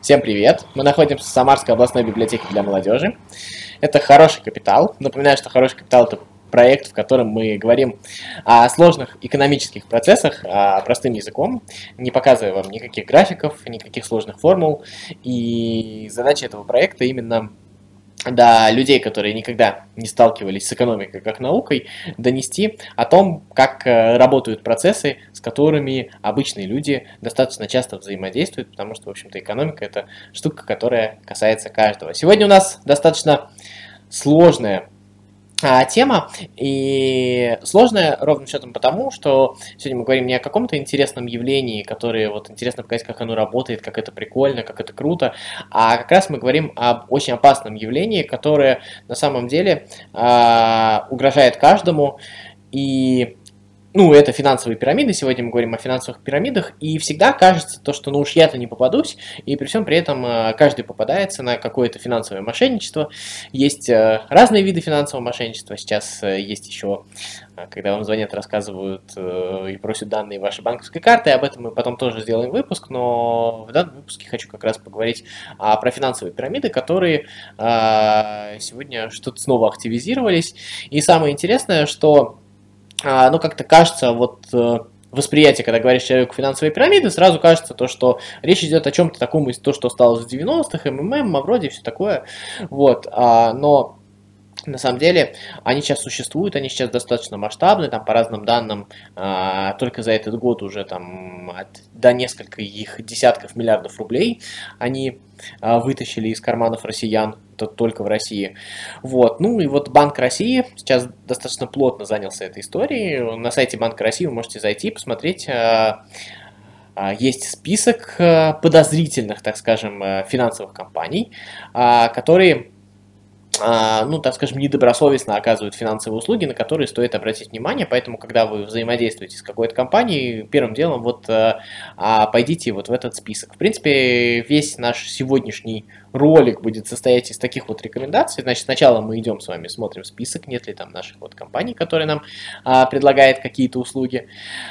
Всем привет! Мы находимся в Самарской областной библиотеке для молодежи. Это «Хороший капитал». Напоминаю, что «Хороший капитал» — это проект, в котором мы говорим о сложных экономических процессах а, простым языком, не показывая вам никаких графиков, никаких сложных формул. И задача этого проекта именно до людей, которые никогда не сталкивались с экономикой как наукой, донести о том, как э, работают процессы, с которыми обычные люди достаточно часто взаимодействуют, потому что, в общем-то, экономика – это штука, которая касается каждого. Сегодня у нас достаточно сложная а, тема, и сложная ровным счетом потому, что сегодня мы говорим не о каком-то интересном явлении, которое вот интересно показать, как оно работает, как это прикольно, как это круто, а как раз мы говорим об очень опасном явлении, которое на самом деле а, угрожает каждому, и ну, это финансовые пирамиды, сегодня мы говорим о финансовых пирамидах, и всегда кажется то, что ну уж я-то не попадусь, и при всем при этом э, каждый попадается на какое-то финансовое мошенничество. Есть э, разные виды финансового мошенничества, сейчас э, есть еще, когда вам звонят, рассказывают и просят данные вашей банковской карты, об этом мы потом тоже сделаем выпуск, но в данном выпуске хочу как раз поговорить а, про финансовые пирамиды, которые сегодня что-то снова активизировались, и самое интересное, что а, ну, как-то кажется, вот э, восприятие, когда говоришь человеку финансовой пирамиды, сразу кажется то, что речь идет о чем-то таком то, что осталось в 90-х, МММ, Мавроди, все такое. Вот, а, но на самом деле они сейчас существуют, они сейчас достаточно масштабны, там по разным данным а, только за этот год уже там от, до нескольких их десятков миллиардов рублей они а, вытащили из карманов россиян, это только в России. Вот, ну и вот Банк России сейчас достаточно плотно занялся этой историей. На сайте Банка России вы можете зайти, посмотреть. А, а, есть список а, подозрительных, так скажем, а, финансовых компаний, а, которые ну, так скажем, недобросовестно оказывают финансовые услуги, на которые стоит обратить внимание, поэтому, когда вы взаимодействуете с какой-то компанией, первым делом вот э, пойдите вот в этот список. В принципе, весь наш сегодняшний ролик будет состоять из таких вот рекомендаций. Значит, сначала мы идем с вами, смотрим список, нет ли там наших вот компаний, которые нам а, предлагают какие-то услуги.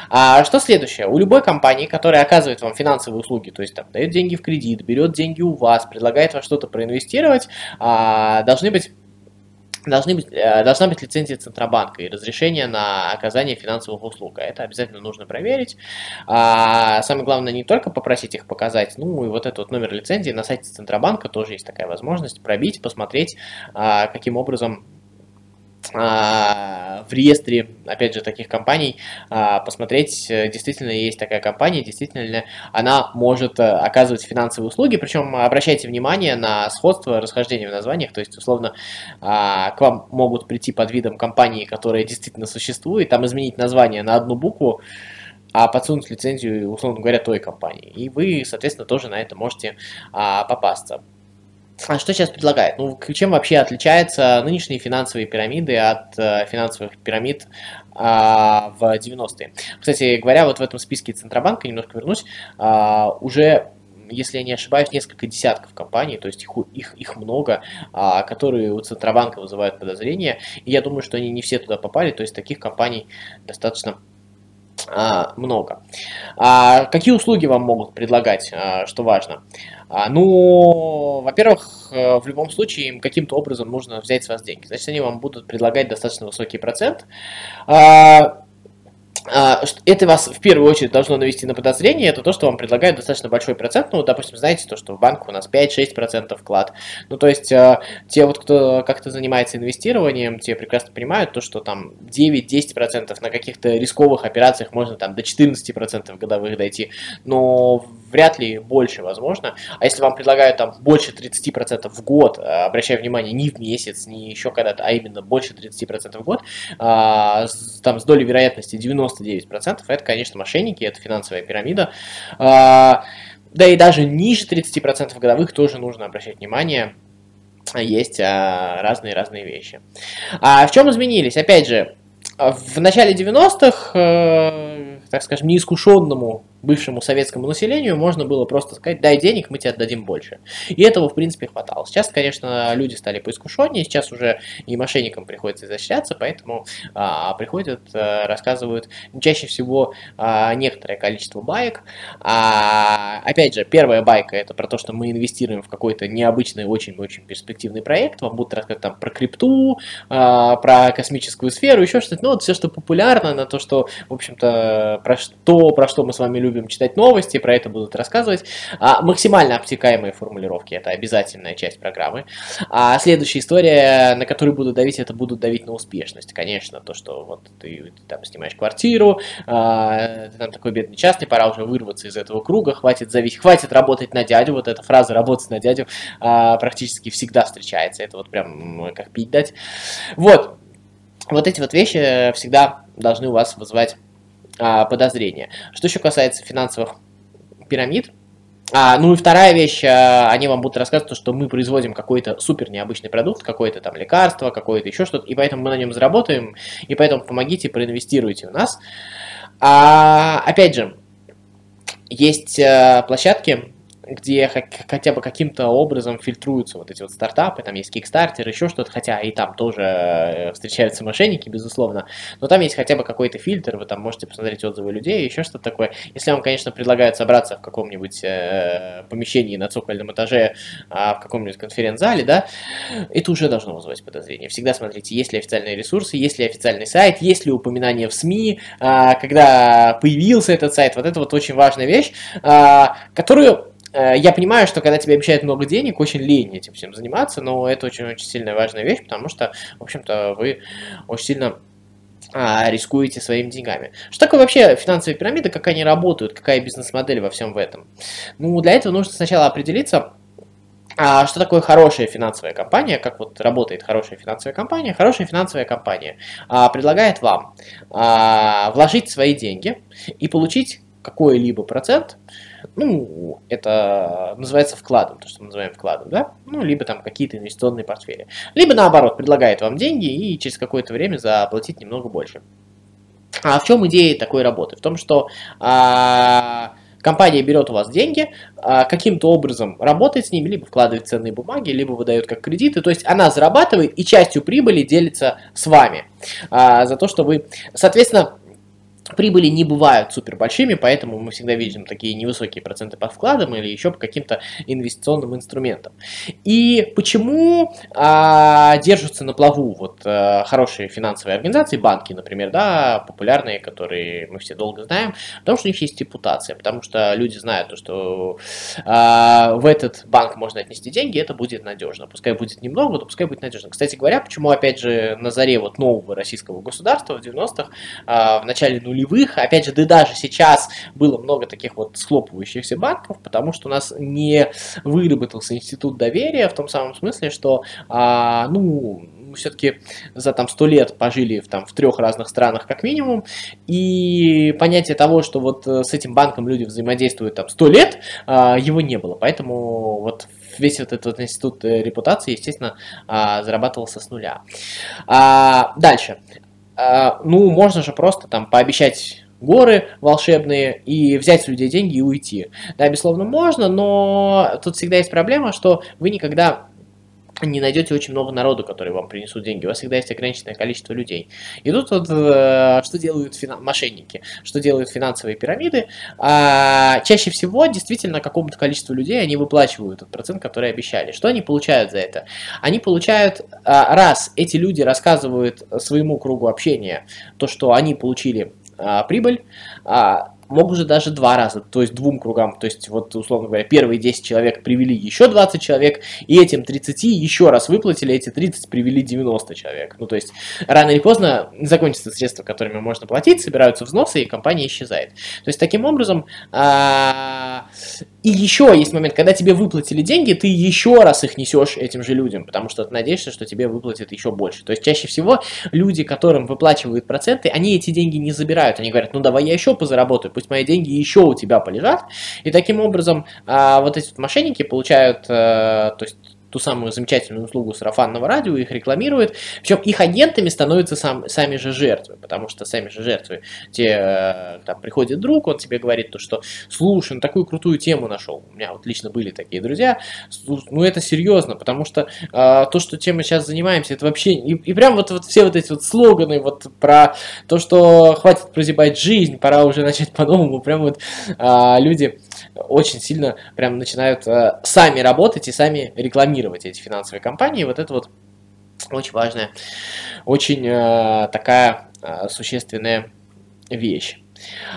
А что следующее? У любой компании, которая оказывает вам финансовые услуги, то есть там дает деньги в кредит, берет деньги у вас, предлагает вам что-то проинвестировать, а, должны быть должны быть, э, должна быть лицензия Центробанка и разрешение на оказание финансовых услуг. А это обязательно нужно проверить. А самое главное не только попросить их показать, ну и вот этот вот номер лицензии на сайте Центробанка тоже есть такая возможность пробить, посмотреть, а, каким образом в реестре, опять же, таких компаний, а, посмотреть, э, действительно есть такая компания, действительно она может э, оказывать финансовые услуги, причем обращайте внимание на сходство, расхождение в названиях, то есть, условно, а, к вам могут прийти под видом компании, которая действительно существует, там изменить название на одну букву, а подсунуть лицензию, условно говоря, той компании. И вы, соответственно, тоже на это можете попасться. А что сейчас предлагает? Ну, чем вообще отличаются нынешние финансовые пирамиды от э, финансовых пирамид э, в 90-е? Кстати говоря, вот в этом списке Центробанка, немножко вернусь, э, уже если я не ошибаюсь, несколько десятков компаний, то есть их, их, их много, а, которые у Центробанка вызывают подозрения. И я думаю, что они не все туда попали, то есть таких компаний достаточно а, много. А, какие услуги вам могут предлагать, а, что важно? А, ну, во-первых, э, в любом случае им каким-то образом нужно взять с вас деньги. Значит, они вам будут предлагать достаточно высокий процент. А, это вас в первую очередь должно навести на подозрение, это то, что вам предлагают достаточно большой процент, ну, допустим, знаете, то, что в банках у нас 5-6% вклад, ну, то есть, а, те вот, кто как-то занимается инвестированием, те прекрасно понимают то, что там 9-10% на каких-то рисковых операциях можно там до 14% годовых дойти, но вряд ли больше возможно, а если вам предлагают там больше 30% в год, а, обращая внимание, не в месяц, не еще когда-то, а именно больше 30% в год, там с долей вероятности 90 99%, это, конечно, мошенники, это финансовая пирамида. А, да и даже ниже 30% годовых тоже нужно обращать внимание, есть разные-разные вещи. А в чем изменились? Опять же, в начале 90-х, э, так скажем, неискушенному бывшему советскому населению можно было просто сказать, дай денег, мы тебе отдадим больше. И этого, в принципе, хватало. Сейчас, конечно, люди стали поискушеннее, сейчас уже и мошенникам приходится изощряться, поэтому а, приходят, а, рассказывают чаще всего а, некоторое количество баек. А, опять же, первая байка это про то, что мы инвестируем в какой-то необычный, очень-очень перспективный проект. Вам будут рассказывать там про крипту, а, про космическую сферу, еще что-то. Ну, вот все, что популярно, на то, что, в общем-то, про что, про что мы с вами любим читать новости, про это будут рассказывать. А, максимально обтекаемые формулировки, это обязательная часть программы. А следующая история, на которую буду давить, это будут давить на успешность. Конечно, то, что вот ты, ты там снимаешь квартиру, а, ты там такой бедный частный, пора уже вырваться из этого круга, хватит зависеть, хватит работать на дядю, вот эта фраза «работать на дядю» а, практически всегда встречается, это вот прям как пить дать. Вот, вот эти вот вещи всегда должны у вас вызывать а, подозрения. Что еще касается финансовых пирамид, а, ну и вторая вещь, а, они вам будут рассказывать, что мы производим какой-то супер необычный продукт, какое-то там лекарство, какое-то еще что-то, и поэтому мы на нем заработаем, и поэтому помогите, проинвестируйте в нас. А, опять же, есть а, площадки, где хотя бы каким-то образом фильтруются вот эти вот стартапы, там есть Kickstarter, еще что-то, хотя и там тоже э, встречаются мошенники, безусловно, но там есть хотя бы какой-то фильтр, вы там можете посмотреть отзывы людей, еще что-то такое. Если вам, конечно, предлагают собраться в каком-нибудь э, помещении на цокольном этаже, э, в каком-нибудь конференц-зале, да, это уже должно вызывать подозрения. Всегда смотрите, есть ли официальные ресурсы, есть ли официальный сайт, есть ли упоминание в СМИ, э, когда появился этот сайт, вот это вот очень важная вещь, э, которую я понимаю, что когда тебе обещают много денег, очень лень этим всем заниматься, но это очень-очень сильная важная вещь, потому что, в общем-то, вы очень сильно а, рискуете своими деньгами. Что такое вообще финансовые пирамиды, как они работают, какая бизнес-модель во всем в этом? Ну, для этого нужно сначала определиться, а что такое хорошая финансовая компания, как вот работает хорошая финансовая компания? Хорошая финансовая компания а, предлагает вам а, вложить свои деньги и получить какой-либо процент ну, это называется вкладом, то, что мы называем вкладом, да? Ну, либо там какие-то инвестиционные портфели. Либо наоборот, предлагает вам деньги и через какое-то время заплатить немного больше. А в чем идея такой работы? В том, что а, компания берет у вас деньги, а, каким-то образом работает с ними, либо вкладывает ценные бумаги, либо выдает как кредиты. То есть она зарабатывает и частью прибыли делится с вами а, за то, что вы, соответственно, Прибыли не бывают супер большими, поэтому мы всегда видим такие невысокие проценты по вкладам или еще по каким-то инвестиционным инструментам. И почему а, держатся на плаву вот а, хорошие финансовые организации, банки, например, да, популярные, которые мы все долго знаем, потому что у них есть репутация, потому что люди знают, что а, в этот банк можно отнести деньги, это будет надежно. Пускай будет немного, но пускай будет надежно. Кстати говоря, почему, опять же, на заре вот нового российского государства в 90-х, а, в начале нулевых, нулевых. Опять же, да даже сейчас было много таких вот схлопывающихся банков, потому что у нас не выработался институт доверия в том самом смысле, что, а, ну, все-таки за там сто лет пожили в, там, в трех разных странах как минимум, и понятие того, что вот э, с этим банком люди взаимодействуют там сто лет, а, его не было. Поэтому вот весь вот этот институт э, репутации, естественно, а, зарабатывался с нуля. А, дальше. А, ну, можно же просто там пообещать горы волшебные и взять с людей деньги и уйти. Да, безусловно, можно, но тут всегда есть проблема, что вы никогда не найдете очень много народу, которые вам принесут деньги. У вас всегда есть ограниченное количество людей. И тут вот э, что делают фина- мошенники, что делают финансовые пирамиды. А, чаще всего действительно какому-то количеству людей они выплачивают тот процент, который обещали. Что они получают за это? Они получают, а, раз эти люди рассказывают своему кругу общения то, что они получили а, прибыль, а, могут же даже два раза, то есть двум кругам, то есть вот условно говоря, первые 10 человек привели еще 20 человек, и этим 30 еще раз выплатили, эти 30 привели 90 человек. Ну то есть рано или поздно закончатся средства, которыми можно платить, собираются взносы, и компания исчезает. То есть таким образом, а, и еще есть момент, когда тебе выплатили деньги, ты еще раз их несешь этим же людям, потому что ты надеешься, что тебе выплатят еще больше. То есть чаще всего люди, которым выплачивают проценты, они эти деньги не забирают, они говорят, ну давай я еще позаработаю, пусть мои деньги еще у тебя полежат. И таким образом а, вот эти мошенники получают, а, то есть ту самую замечательную услугу сарафанного радио, их рекламируют, причем их агентами становятся сам, сами же жертвы, потому что сами же жертвы, те, э, там приходит друг, он тебе говорит то, что слушай, ну такую крутую тему нашел, у меня вот лично были такие друзья, ну это серьезно, потому что э, то, что чем мы сейчас занимаемся, это вообще, и, и прям вот, вот все вот эти вот слоганы вот про то, что хватит прозябать жизнь, пора уже начать по-новому, прям вот э, люди очень сильно прям начинают э, сами работать и сами рекламировать эти финансовые компании. Вот это вот очень важная, очень э, такая э, существенная вещь.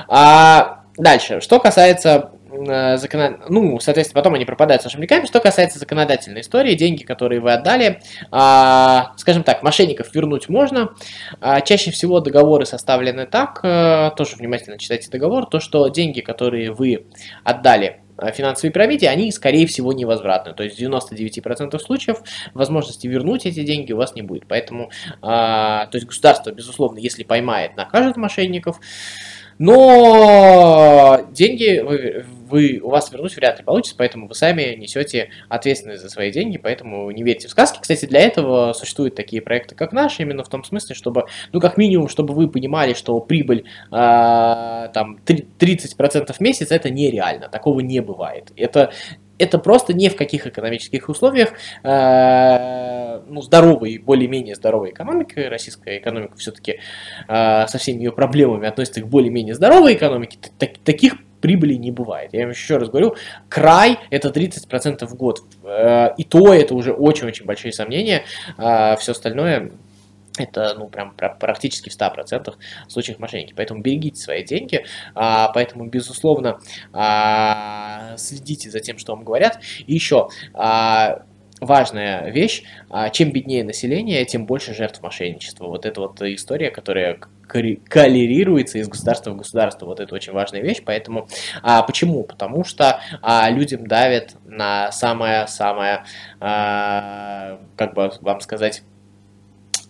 А дальше, что касается Э, закон... ну, соответственно, потом они пропадают с вашими деньгами. Что касается законодательной истории, деньги, которые вы отдали, а, скажем так, мошенников вернуть можно. А, чаще всего договоры составлены так, а, тоже внимательно читайте договор, то, что деньги, которые вы отдали э, финансовой пирамиде, они, скорее всего, невозвратны. То есть в 99% случаев возможности вернуть эти деньги у вас не будет. Поэтому, а, то есть государство, безусловно, если поймает, накажет мошенников, но деньги вы, вы, у вас вернуть вряд ли получится, поэтому вы сами несете ответственность за свои деньги, поэтому не верьте в сказки. Кстати, для этого существуют такие проекты, как наш, именно в том смысле, чтобы, ну, как минимум, чтобы вы понимали, что прибыль э, там 30% в месяц это нереально, такого не бывает. Это это просто ни в каких экономических условиях, э, ну, здоровой, более-менее здоровой экономикой, российская экономика все-таки э, со всеми ее проблемами относится к более-менее здоровой экономике, так, таких прибыли не бывает. Я вам еще раз говорю, край это 30% в год. Э, и то это уже очень-очень большие сомнения. Э, все остальное это ну прям практически в 100% случаях мошенники. Поэтому берегите свои деньги, а, поэтому, безусловно, а, следите за тем, что вам говорят. И еще, а, важная вещь, чем беднее население, тем больше жертв мошенничества. Вот это вот история, которая коллерируется из государства в государство. Вот это очень важная вещь. Поэтому а, почему? Потому что а, людям давят на самое-самое, а, как бы вам сказать,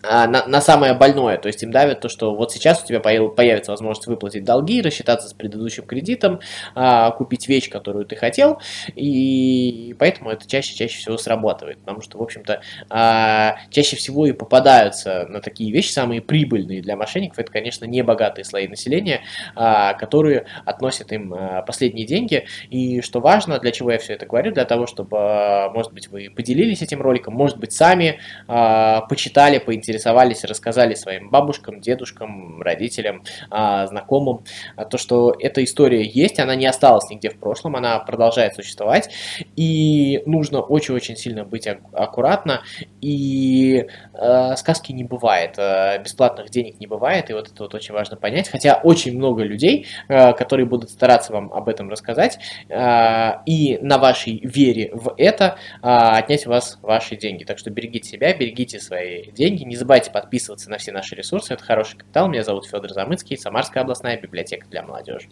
на, на самое больное. То есть им давят то, что вот сейчас у тебя появится возможность выплатить долги, рассчитаться с предыдущим кредитом, а, купить вещь, которую ты хотел, и поэтому это чаще-чаще всего срабатывает. Потому что, в общем-то, а, чаще всего и попадаются на такие вещи, самые прибыльные для мошенников, это, конечно, не богатые слои населения, которые относят им последние деньги. И что важно, для чего я все это говорю, для того, чтобы, может быть, вы поделились этим роликом, может быть, сами почитали, поинтересовались, заинтересовались, рассказали своим бабушкам, дедушкам, родителям, а, знакомым, а, то, что эта история есть, она не осталась нигде в прошлом, она продолжает существовать, и нужно очень-очень сильно быть аккуратно, и э, сказки не бывает, бесплатных денег не бывает, и вот это вот очень важно понять, хотя очень много людей, которые будут стараться вам об этом рассказать, и на вашей вере в это отнять у вас ваши деньги, так что берегите себя, берегите свои деньги, не забывайте подписываться на все наши ресурсы. Это хороший капитал. Меня зовут Федор Замыцкий, Самарская областная библиотека для молодежи.